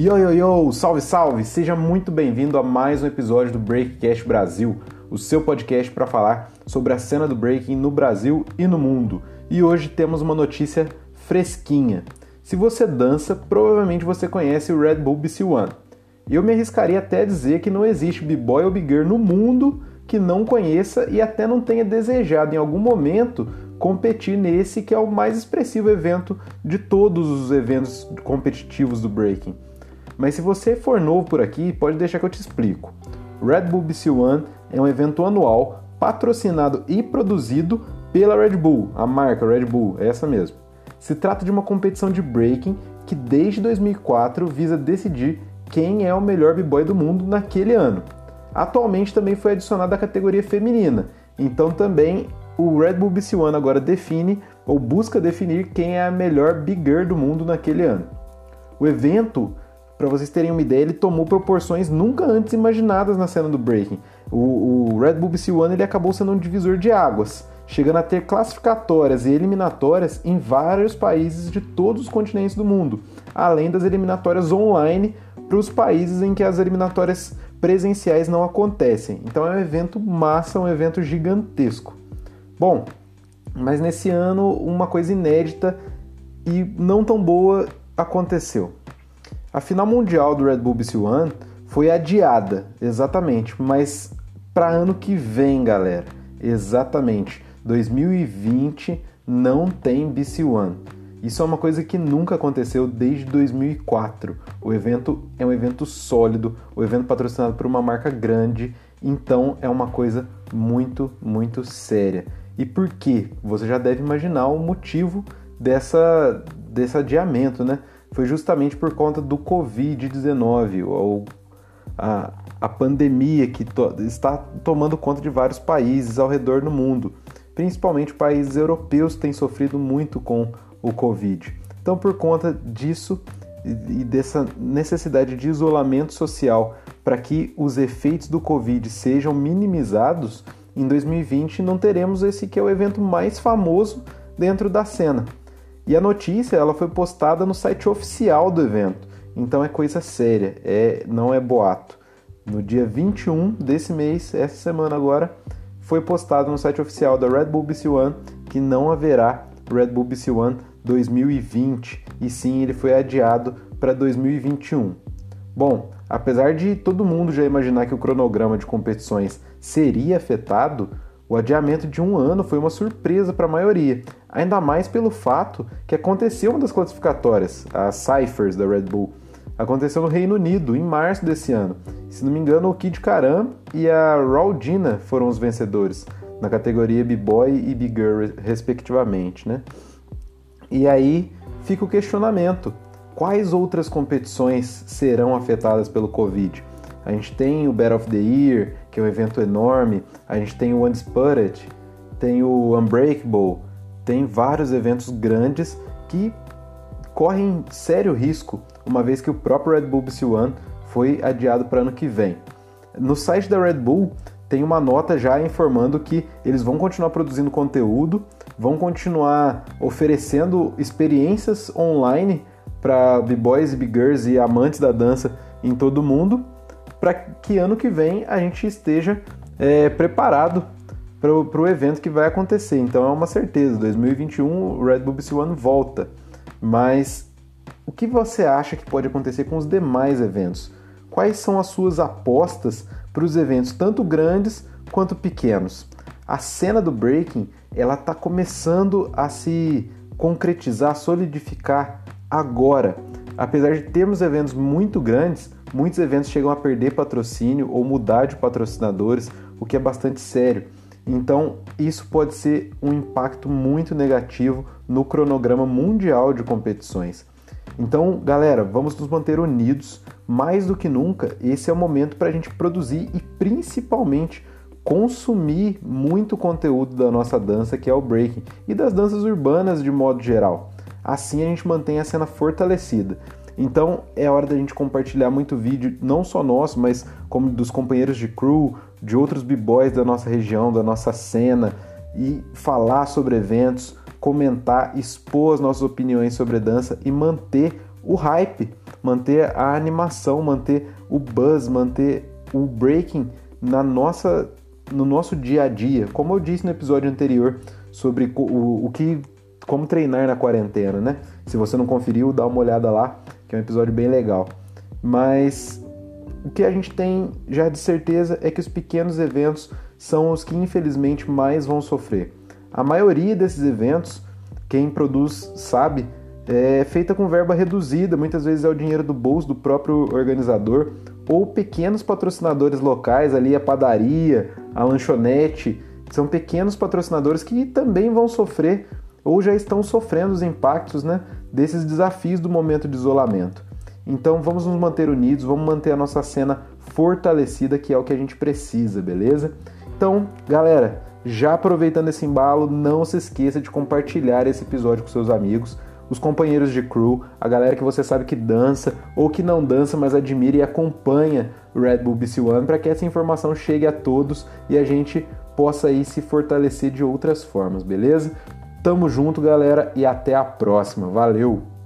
Yo, yo, yo! Salve, salve! Seja muito bem-vindo a mais um episódio do Breakcast Brasil, o seu podcast para falar sobre a cena do breaking no Brasil e no mundo. E hoje temos uma notícia fresquinha. Se você dança, provavelmente você conhece o Red Bull BC One. E eu me arriscaria até a dizer que não existe b-boy ou big girl no mundo que não conheça e até não tenha desejado em algum momento competir nesse que é o mais expressivo evento de todos os eventos competitivos do breaking. Mas se você for novo por aqui, pode deixar que eu te explico. Red Bull BC One é um evento anual patrocinado e produzido pela Red Bull, a marca Red Bull, é essa mesmo. Se trata de uma competição de breaking que desde 2004 visa decidir quem é o melhor b-boy do mundo naquele ano. Atualmente também foi adicionada a categoria feminina, então também o Red Bull BC One agora define ou busca definir quem é a melhor big girl do mundo naquele ano. O evento, para vocês terem uma ideia, ele tomou proporções nunca antes imaginadas na cena do breaking. O, o Red Bull BC One ele acabou sendo um divisor de águas, chegando a ter classificatórias e eliminatórias em vários países de todos os continentes do mundo, além das eliminatórias online para os países em que as eliminatórias presenciais não acontecem. Então é um evento massa, um evento gigantesco. Bom, mas nesse ano uma coisa inédita e não tão boa aconteceu. A final mundial do Red Bull BC One foi adiada, exatamente, mas para ano que vem, galera. Exatamente. 2020 não tem BC One. Isso é uma coisa que nunca aconteceu desde 2004. O evento é um evento sólido, o evento patrocinado por uma marca grande, então é uma coisa muito, muito séria. E por quê? Você já deve imaginar o motivo dessa, desse adiamento, né? Foi justamente por conta do Covid-19, ou a, a pandemia que to, está tomando conta de vários países ao redor do mundo. Principalmente países europeus têm sofrido muito com o Covid. Então, por conta disso e dessa necessidade de isolamento social para que os efeitos do Covid sejam minimizados, em 2020 não teremos esse que é o evento mais famoso dentro da cena. E a notícia ela foi postada no site oficial do evento, então é coisa séria, é não é boato. No dia 21 desse mês, essa semana agora, foi postado no site oficial da Red Bull BC One que não haverá Red Bull BC One 2020 e sim ele foi adiado para 2021. Bom, apesar de todo mundo já imaginar que o cronograma de competições seria afetado, o adiamento de um ano foi uma surpresa para a maioria, ainda mais pelo fato que aconteceu uma das classificatórias, as Cyphers da Red Bull. Aconteceu no Reino Unido, em março desse ano. Se não me engano, o Kid Karam e a Raul Dina foram os vencedores, na categoria B-Boy e B-Girl, respectivamente. Né? E aí fica o questionamento: quais outras competições serão afetadas pelo Covid? A gente tem o Battle of the Year, que é um evento enorme, a gente tem o Undisputed, tem o Unbreakable, tem vários eventos grandes que correm sério risco, uma vez que o próprio Red Bull BC One foi adiado para ano que vem. No site da Red Bull tem uma nota já informando que eles vão continuar produzindo conteúdo, vão continuar oferecendo experiências online para b-boys b-girls e amantes da dança em todo o mundo, para que ano que vem a gente esteja é, preparado para o evento que vai acontecer. Então é uma certeza, 2021 o Red Bull BC One volta. Mas o que você acha que pode acontecer com os demais eventos? Quais são as suas apostas para os eventos tanto grandes quanto pequenos? A cena do breaking ela está começando a se concretizar, solidificar agora. Apesar de termos eventos muito grandes, muitos eventos chegam a perder patrocínio ou mudar de patrocinadores, o que é bastante sério. Então, isso pode ser um impacto muito negativo no cronograma mundial de competições. Então, galera, vamos nos manter unidos. Mais do que nunca, esse é o momento para a gente produzir e principalmente consumir muito conteúdo da nossa dança, que é o breaking, e das danças urbanas de modo geral. Assim a gente mantém a cena fortalecida. Então é hora da gente compartilhar muito vídeo, não só nosso, mas como dos companheiros de crew, de outros b-boys da nossa região, da nossa cena, e falar sobre eventos, comentar, expor as nossas opiniões sobre dança e manter o hype, manter a animação, manter o buzz, manter o breaking na nossa, no nosso dia a dia. Como eu disse no episódio anterior sobre o, o que como treinar na quarentena, né? Se você não conferiu, dá uma olhada lá, que é um episódio bem legal. Mas o que a gente tem já de certeza é que os pequenos eventos são os que infelizmente mais vão sofrer. A maioria desses eventos, quem produz sabe, é feita com verba reduzida, muitas vezes é o dinheiro do bolso do próprio organizador ou pequenos patrocinadores locais, ali a padaria, a lanchonete, são pequenos patrocinadores que também vão sofrer ou já estão sofrendo os impactos né, desses desafios do momento de isolamento. Então vamos nos manter unidos, vamos manter a nossa cena fortalecida, que é o que a gente precisa, beleza? Então, galera, já aproveitando esse embalo, não se esqueça de compartilhar esse episódio com seus amigos, os companheiros de crew, a galera que você sabe que dança ou que não dança, mas admira e acompanha o Red Bull BC One para que essa informação chegue a todos e a gente possa aí se fortalecer de outras formas, beleza? Tamo junto, galera, e até a próxima. Valeu!